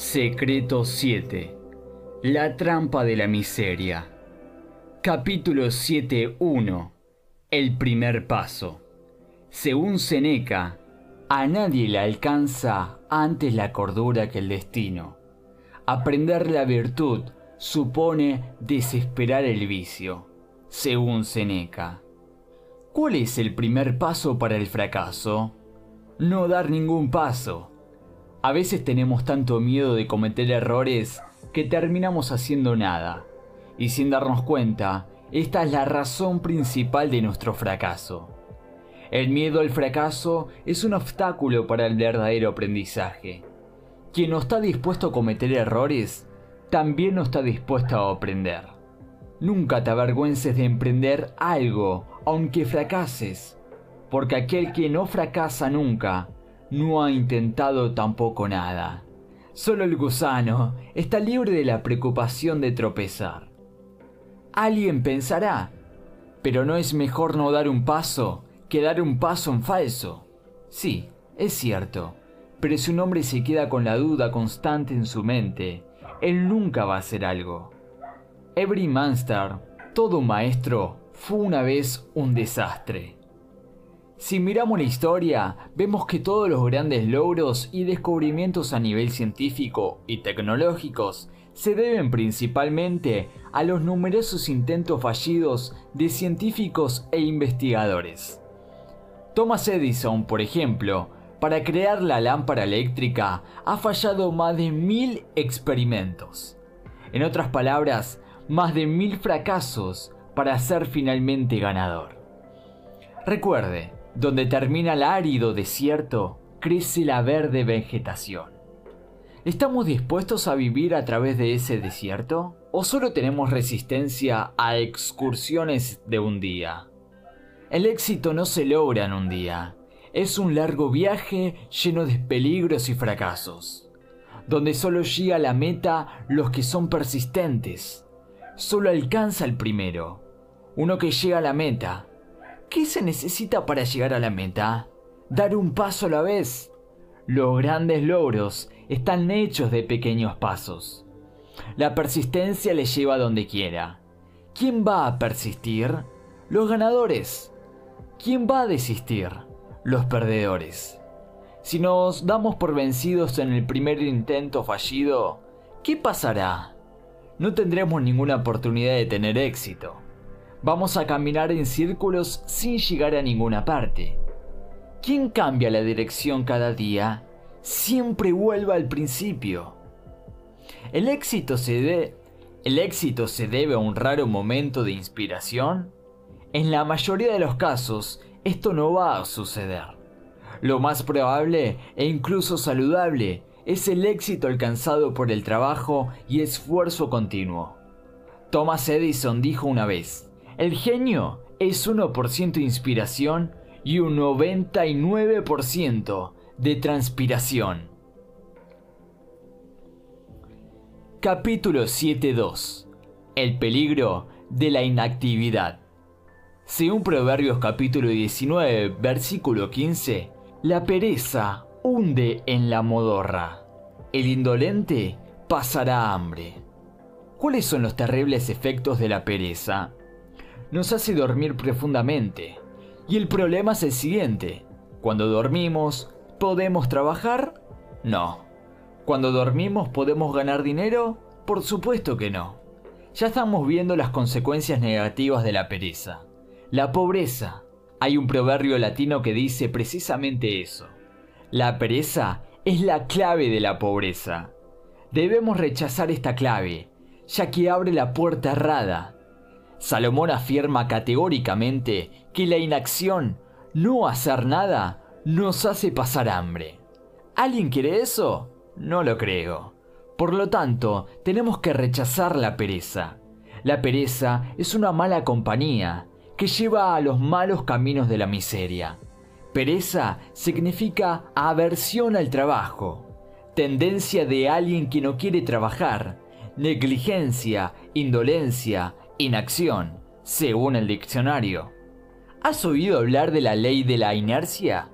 Secreto 7. La trampa de la miseria. Capítulo 7.1. El primer paso. Según Seneca, a nadie le alcanza antes la cordura que el destino. Aprender la virtud supone desesperar el vicio, según Seneca. ¿Cuál es el primer paso para el fracaso? No dar ningún paso a veces tenemos tanto miedo de cometer errores que terminamos haciendo nada. Y sin darnos cuenta, esta es la razón principal de nuestro fracaso. El miedo al fracaso es un obstáculo para el verdadero aprendizaje. Quien no está dispuesto a cometer errores, también no está dispuesto a aprender. Nunca te avergüences de emprender algo, aunque fracases, porque aquel que no fracasa nunca, no ha intentado tampoco nada. Solo el gusano está libre de la preocupación de tropezar. Alguien pensará, pero no es mejor no dar un paso que dar un paso en falso. Sí, es cierto, pero si un hombre se queda con la duda constante en su mente, él nunca va a hacer algo. Every Monster, todo maestro, fue una vez un desastre. Si miramos la historia, vemos que todos los grandes logros y descubrimientos a nivel científico y tecnológicos se deben principalmente a los numerosos intentos fallidos de científicos e investigadores. Thomas Edison, por ejemplo, para crear la lámpara eléctrica ha fallado más de mil experimentos. En otras palabras, más de mil fracasos para ser finalmente ganador. Recuerde, donde termina el árido desierto, crece la verde vegetación. ¿Estamos dispuestos a vivir a través de ese desierto? ¿O solo tenemos resistencia a excursiones de un día? El éxito no se logra en un día. Es un largo viaje lleno de peligros y fracasos, donde solo llega a la meta los que son persistentes. Solo alcanza el primero, uno que llega a la meta, ¿Qué se necesita para llegar a la meta? Dar un paso a la vez. Los grandes logros están hechos de pequeños pasos. La persistencia le lleva a donde quiera. ¿Quién va a persistir? Los ganadores. ¿Quién va a desistir? Los perdedores. Si nos damos por vencidos en el primer intento fallido, ¿qué pasará? No tendremos ninguna oportunidad de tener éxito. Vamos a caminar en círculos sin llegar a ninguna parte. ¿Quién cambia la dirección cada día? Siempre vuelve al principio. El éxito se ¿El éxito se debe a un raro momento de inspiración? En la mayoría de los casos, esto no va a suceder. Lo más probable e incluso saludable es el éxito alcanzado por el trabajo y esfuerzo continuo. Thomas Edison dijo una vez, el genio es 1% inspiración y un 99% de transpiración. Capítulo 7.2 El peligro de la inactividad. Según Proverbios capítulo 19, versículo 15, la pereza hunde en la modorra. El indolente pasará hambre. ¿Cuáles son los terribles efectos de la pereza? Nos hace dormir profundamente. Y el problema es el siguiente. Cuando dormimos, ¿podemos trabajar? No. Cuando dormimos, ¿podemos ganar dinero? Por supuesto que no. Ya estamos viendo las consecuencias negativas de la pereza. La pobreza. Hay un proverbio latino que dice precisamente eso. La pereza es la clave de la pobreza. Debemos rechazar esta clave, ya que abre la puerta errada Salomón afirma categóricamente que la inacción, no hacer nada, nos hace pasar hambre. ¿Alguien quiere eso? No lo creo. Por lo tanto, tenemos que rechazar la pereza. La pereza es una mala compañía que lleva a los malos caminos de la miseria. Pereza significa aversión al trabajo, tendencia de alguien que no quiere trabajar, negligencia, indolencia, Inacción, según el diccionario. ¿Has oído hablar de la ley de la inercia?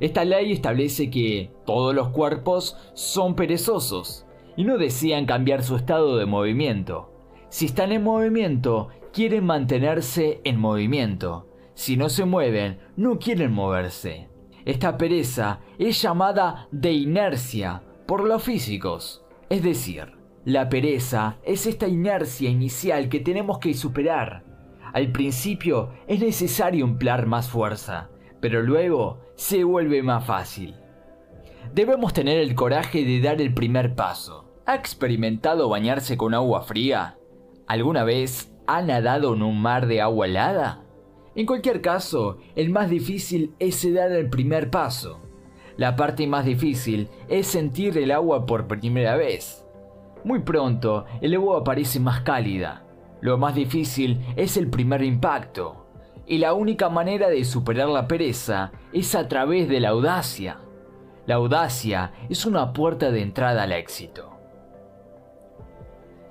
Esta ley establece que todos los cuerpos son perezosos y no desean cambiar su estado de movimiento. Si están en movimiento, quieren mantenerse en movimiento. Si no se mueven, no quieren moverse. Esta pereza es llamada de inercia por los físicos. Es decir, la pereza es esta inercia inicial que tenemos que superar. Al principio es necesario emplear más fuerza, pero luego se vuelve más fácil. Debemos tener el coraje de dar el primer paso. ¿Ha experimentado bañarse con agua fría? ¿Alguna vez ha nadado en un mar de agua helada? En cualquier caso, el más difícil es dar el primer paso. La parte más difícil es sentir el agua por primera vez. Muy pronto, el agua parece más cálida. Lo más difícil es el primer impacto. Y la única manera de superar la pereza es a través de la audacia. La audacia es una puerta de entrada al éxito.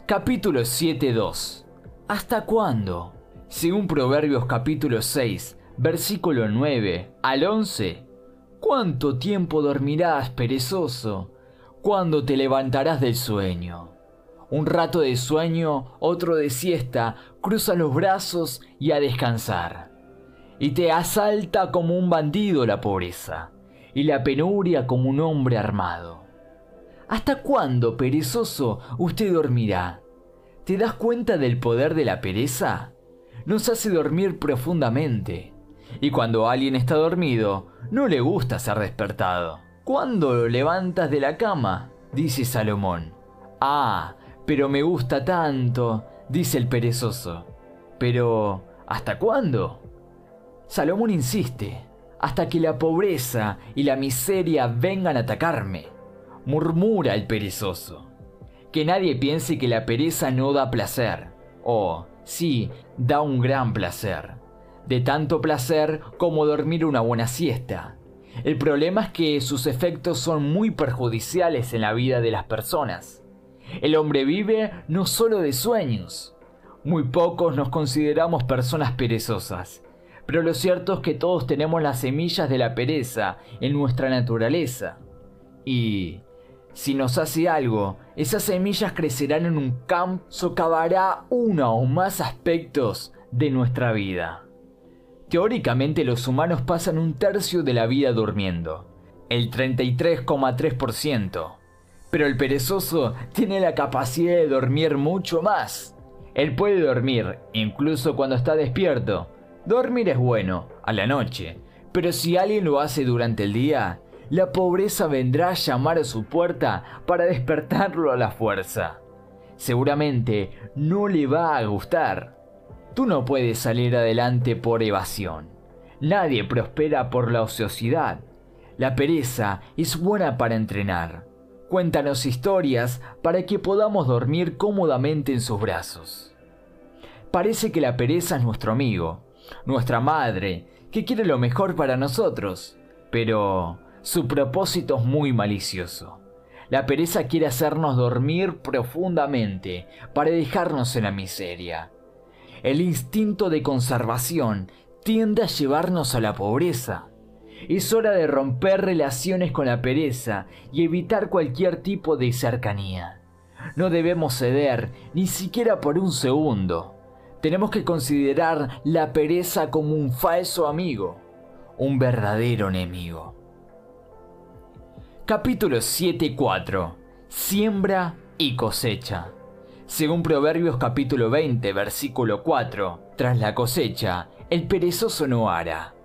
Capítulo 7.2 ¿Hasta cuándo? Según Proverbios capítulo 6, versículo 9 al 11, ¿cuánto tiempo dormirás, perezoso? ¿Cuándo te levantarás del sueño? Un rato de sueño, otro de siesta, cruza los brazos y a descansar. Y te asalta como un bandido la pobreza, y la penuria como un hombre armado. ¿Hasta cuándo, perezoso, usted dormirá? ¿Te das cuenta del poder de la pereza? nos hace dormir profundamente. Y cuando alguien está dormido, no le gusta ser despertado. ¿Cuándo lo levantas de la cama? dice Salomón. Ah, pero me gusta tanto, dice el perezoso. Pero, ¿hasta cuándo? Salomón insiste, hasta que la pobreza y la miseria vengan a atacarme, murmura el perezoso. Que nadie piense que la pereza no da placer, o sí, da un gran placer. De tanto placer como dormir una buena siesta. El problema es que sus efectos son muy perjudiciales en la vida de las personas. El hombre vive no solo de sueños. Muy pocos nos consideramos personas perezosas, pero lo cierto es que todos tenemos las semillas de la pereza en nuestra naturaleza. Y si nos hace algo, esas semillas crecerán en un campo, socavará uno o más aspectos de nuestra vida. Teóricamente los humanos pasan un tercio de la vida durmiendo, el 33,3%, pero el perezoso tiene la capacidad de dormir mucho más. Él puede dormir, incluso cuando está despierto. Dormir es bueno, a la noche, pero si alguien lo hace durante el día, la pobreza vendrá a llamar a su puerta para despertarlo a la fuerza. Seguramente no le va a gustar. Tú no puedes salir adelante por evasión. Nadie prospera por la ociosidad. La pereza es buena para entrenar. Cuéntanos historias para que podamos dormir cómodamente en sus brazos. Parece que la pereza es nuestro amigo, nuestra madre, que quiere lo mejor para nosotros. Pero su propósito es muy malicioso. La pereza quiere hacernos dormir profundamente para dejarnos en la miseria. El instinto de conservación tiende a llevarnos a la pobreza. Es hora de romper relaciones con la pereza y evitar cualquier tipo de cercanía. No debemos ceder ni siquiera por un segundo. Tenemos que considerar la pereza como un falso amigo, un verdadero enemigo. Capítulo 7.4 Siembra y cosecha. Según Proverbios capítulo 20, versículo 4, tras la cosecha, el perezoso no hará.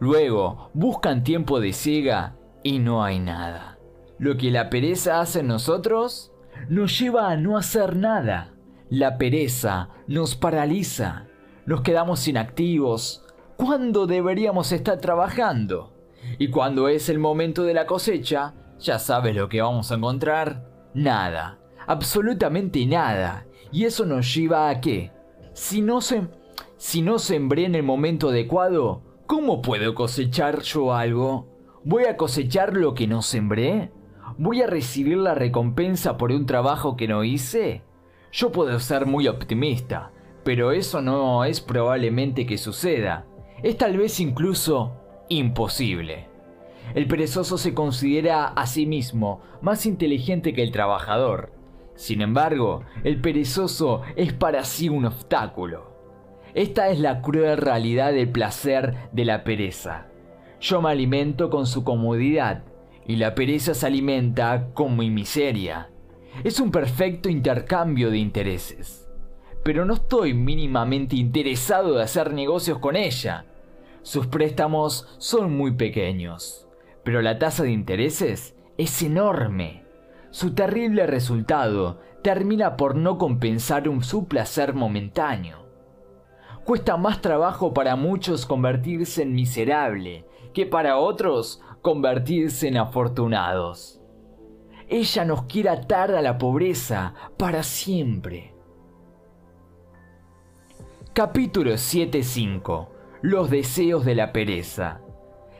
Luego, buscan tiempo de siega y no hay nada. Lo que la pereza hace en nosotros nos lleva a no hacer nada. La pereza nos paraliza. Nos quedamos inactivos. ¿Cuándo deberíamos estar trabajando? Y cuando es el momento de la cosecha, ya sabes lo que vamos a encontrar. Nada. Absolutamente nada. ¿Y eso nos lleva a qué? Si no, se, si no sembré en el momento adecuado, ¿cómo puedo cosechar yo algo? ¿Voy a cosechar lo que no sembré? ¿Voy a recibir la recompensa por un trabajo que no hice? Yo puedo ser muy optimista, pero eso no es probablemente que suceda. Es tal vez incluso imposible. El perezoso se considera a sí mismo más inteligente que el trabajador. Sin embargo, el perezoso es para sí un obstáculo. Esta es la cruel realidad del placer de la pereza. Yo me alimento con su comodidad y la pereza se alimenta con mi miseria. Es un perfecto intercambio de intereses. Pero no estoy mínimamente interesado de hacer negocios con ella. Sus préstamos son muy pequeños, pero la tasa de intereses es enorme. Su terrible resultado termina por no compensar un su placer momentáneo. Cuesta más trabajo para muchos convertirse en miserable que para otros convertirse en afortunados. Ella nos quiere atar a la pobreza para siempre. Capítulo 7.5 Los deseos de la pereza.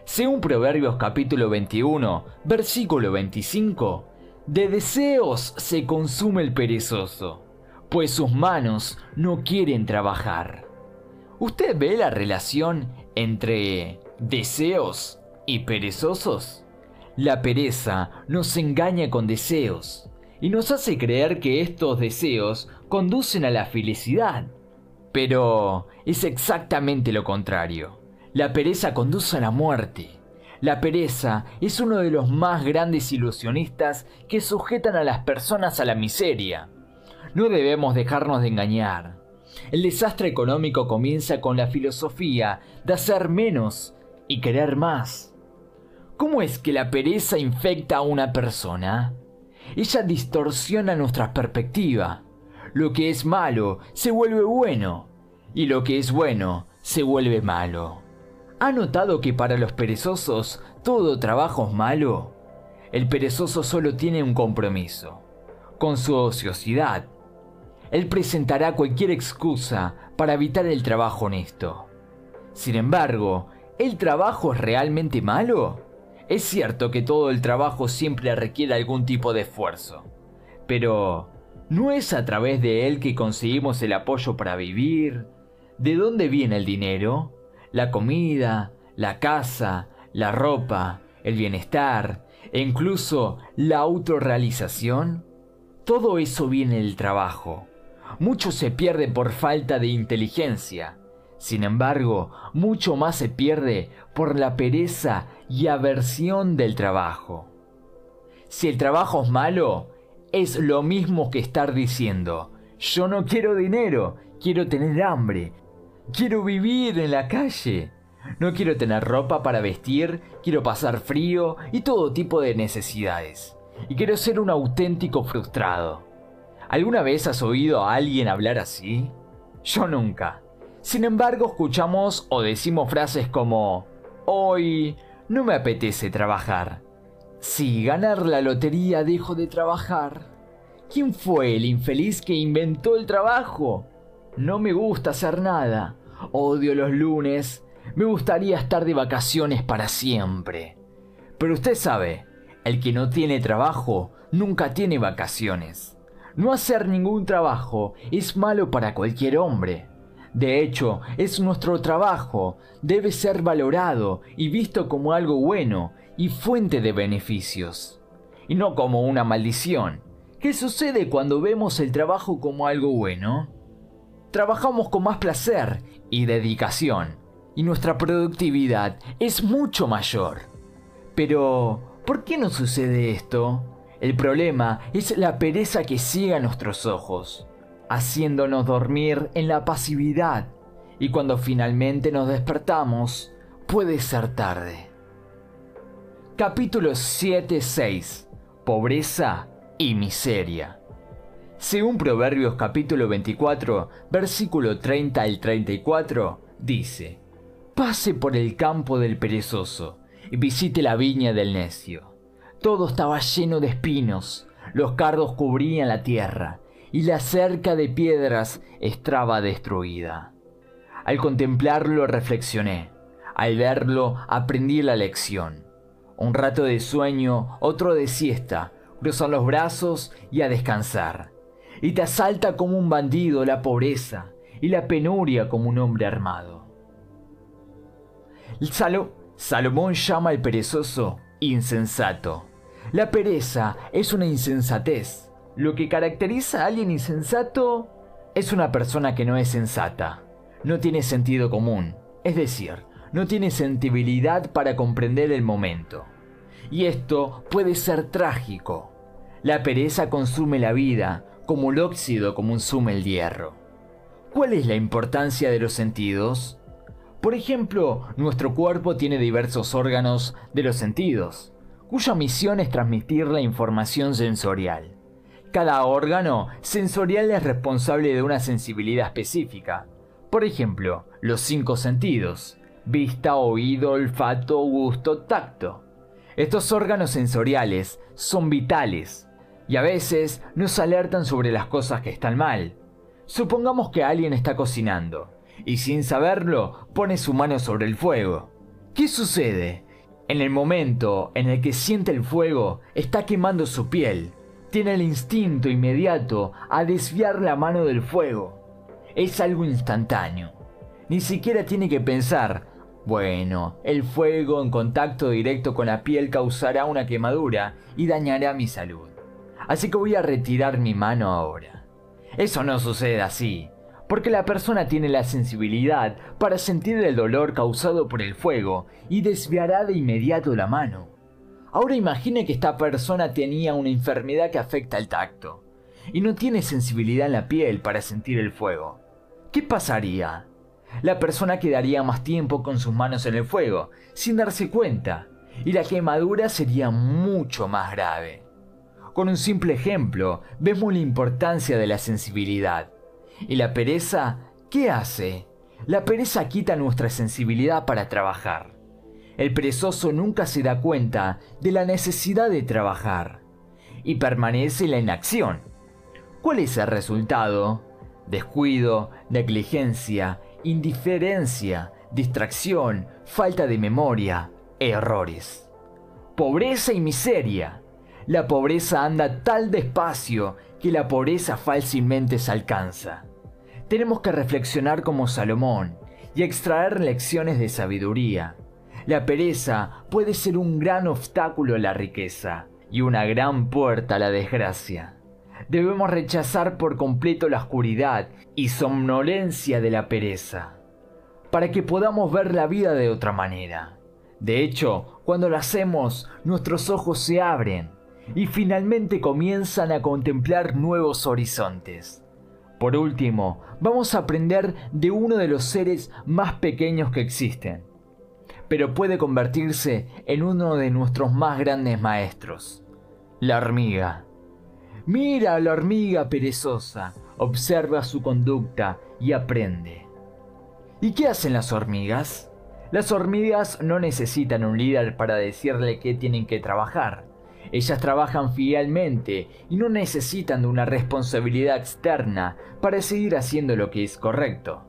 Según Proverbios capítulo 21, versículo 25, de deseos se consume el perezoso, pues sus manos no quieren trabajar. ¿Usted ve la relación entre deseos y perezosos? La pereza nos engaña con deseos y nos hace creer que estos deseos conducen a la felicidad. Pero es exactamente lo contrario. La pereza conduce a la muerte. La pereza es uno de los más grandes ilusionistas que sujetan a las personas a la miseria. No debemos dejarnos de engañar. El desastre económico comienza con la filosofía de hacer menos y querer más. ¿Cómo es que la pereza infecta a una persona? Ella distorsiona nuestra perspectiva. Lo que es malo se vuelve bueno y lo que es bueno se vuelve malo. ¿Ha notado que para los perezosos todo trabajo es malo? El perezoso solo tiene un compromiso, con su ociosidad. Él presentará cualquier excusa para evitar el trabajo honesto. Sin embargo, ¿el trabajo es realmente malo? Es cierto que todo el trabajo siempre requiere algún tipo de esfuerzo, pero ¿no es a través de él que conseguimos el apoyo para vivir? ¿De dónde viene el dinero? La comida, la casa, la ropa, el bienestar e incluso la autorrealización. Todo eso viene del trabajo. Mucho se pierde por falta de inteligencia, sin embargo, mucho más se pierde por la pereza y aversión del trabajo. Si el trabajo es malo, es lo mismo que estar diciendo, yo no quiero dinero, quiero tener hambre, quiero vivir en la calle, no quiero tener ropa para vestir, quiero pasar frío y todo tipo de necesidades. Y quiero ser un auténtico frustrado. ¿Alguna vez has oído a alguien hablar así? Yo nunca. Sin embargo, escuchamos o decimos frases como, hoy no me apetece trabajar. Si ganar la lotería dejo de trabajar. ¿Quién fue el infeliz que inventó el trabajo? No me gusta hacer nada. Odio los lunes. Me gustaría estar de vacaciones para siempre. Pero usted sabe, el que no tiene trabajo nunca tiene vacaciones. No hacer ningún trabajo es malo para cualquier hombre. De hecho, es nuestro trabajo, debe ser valorado y visto como algo bueno y fuente de beneficios, y no como una maldición. ¿Qué sucede cuando vemos el trabajo como algo bueno? Trabajamos con más placer y dedicación, y nuestra productividad es mucho mayor. Pero, ¿por qué no sucede esto? El problema es la pereza que ciega nuestros ojos haciéndonos dormir en la pasividad y cuando finalmente nos despertamos puede ser tarde. Capítulo 7.6 Pobreza y miseria. Según Proverbios capítulo 24, versículo 30 al 34, dice, Pase por el campo del perezoso y visite la viña del necio. Todo estaba lleno de espinos, los cardos cubrían la tierra y la cerca de piedras estaba destruida. Al contemplarlo reflexioné, al verlo aprendí la lección. Un rato de sueño, otro de siesta, cruzan los brazos y a descansar. Y te asalta como un bandido la pobreza y la penuria como un hombre armado. Salomón llama al perezoso insensato. La pereza es una insensatez Lo que caracteriza a alguien insensato es una persona que no es sensata, no tiene sentido común, es decir, no tiene sensibilidad para comprender el momento. Y esto puede ser trágico. La pereza consume la vida, como el óxido consume el hierro. ¿Cuál es la importancia de los sentidos? Por ejemplo, nuestro cuerpo tiene diversos órganos de los sentidos, cuya misión es transmitir la información sensorial. Cada órgano sensorial es responsable de una sensibilidad específica. Por ejemplo, los cinco sentidos, vista, oído, olfato, gusto, tacto. Estos órganos sensoriales son vitales y a veces nos alertan sobre las cosas que están mal. Supongamos que alguien está cocinando y sin saberlo pone su mano sobre el fuego. ¿Qué sucede? En el momento en el que siente el fuego, está quemando su piel. Tiene el instinto inmediato a desviar la mano del fuego. Es algo instantáneo. Ni siquiera tiene que pensar, bueno, el fuego en contacto directo con la piel causará una quemadura y dañará mi salud. Así que voy a retirar mi mano ahora. Eso no sucede así, porque la persona tiene la sensibilidad para sentir el dolor causado por el fuego y desviará de inmediato la mano. Ahora imagine que esta persona tenía una enfermedad que afecta el tacto y no tiene sensibilidad en la piel para sentir el fuego. ¿Qué pasaría? la persona quedaría más tiempo con sus manos en el fuego, sin darse cuenta, y la quemadura sería mucho más grave. Con un simple ejemplo, vemos la importancia de la sensibilidad. ¿Y la pereza qué hace? La pereza quita nuestra sensibilidad para trabajar. El perezoso nunca se da cuenta de la necesidad de trabajar y permanece en la inacción. ¿Cuál es el resultado? Descuido, negligencia indiferencia, distracción, falta de memoria, errores. Pobreza y miseria. La pobreza anda tal despacio que la pobreza fácilmente se alcanza. Tenemos que reflexionar como Salomón y extraer lecciones de sabiduría. La pereza puede ser un gran obstáculo a la riqueza y una gran puerta a la desgracia. Debemos rechazar por completo la oscuridad y somnolencia de la pereza, para que podamos ver la vida de otra manera. De hecho, cuando lo hacemos, nuestros ojos se abren y finalmente comienzan a contemplar nuevos horizontes. Por último, vamos a aprender de uno de los seres más pequeños que existen, pero puede convertirse en uno de nuestros más grandes maestros, la hormiga. Mira a la hormiga perezosa, observa su conducta y aprende. ¿Y qué hacen las hormigas? Las hormigas no necesitan un líder para decirle que tienen que trabajar. Ellas trabajan fielmente y no necesitan de una responsabilidad externa para seguir haciendo lo que es correcto.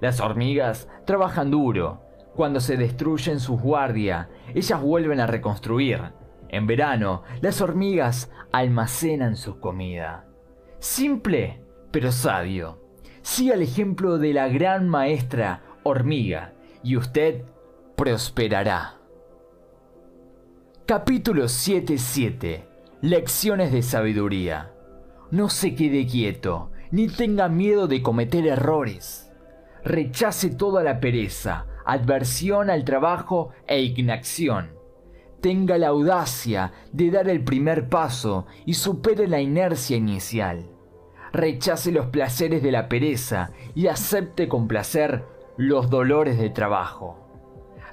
Las hormigas trabajan duro. Cuando se destruyen sus guardias, ellas vuelven a reconstruir. En verano, las hormigas almacenan su comida. Simple, pero sabio. Siga el ejemplo de la gran maestra hormiga y usted prosperará. Capítulo 7.7 Lecciones de sabiduría. No se quede quieto, ni tenga miedo de cometer errores. Rechace toda la pereza, adversión al trabajo e inacción tenga la audacia de dar el primer paso y supere la inercia inicial. Rechace los placeres de la pereza y acepte con placer los dolores de trabajo.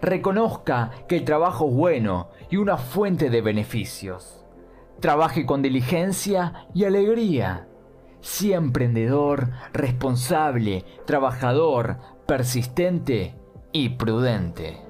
Reconozca que el trabajo es bueno y una fuente de beneficios. Trabaje con diligencia y alegría. Sea emprendedor, responsable, trabajador, persistente y prudente.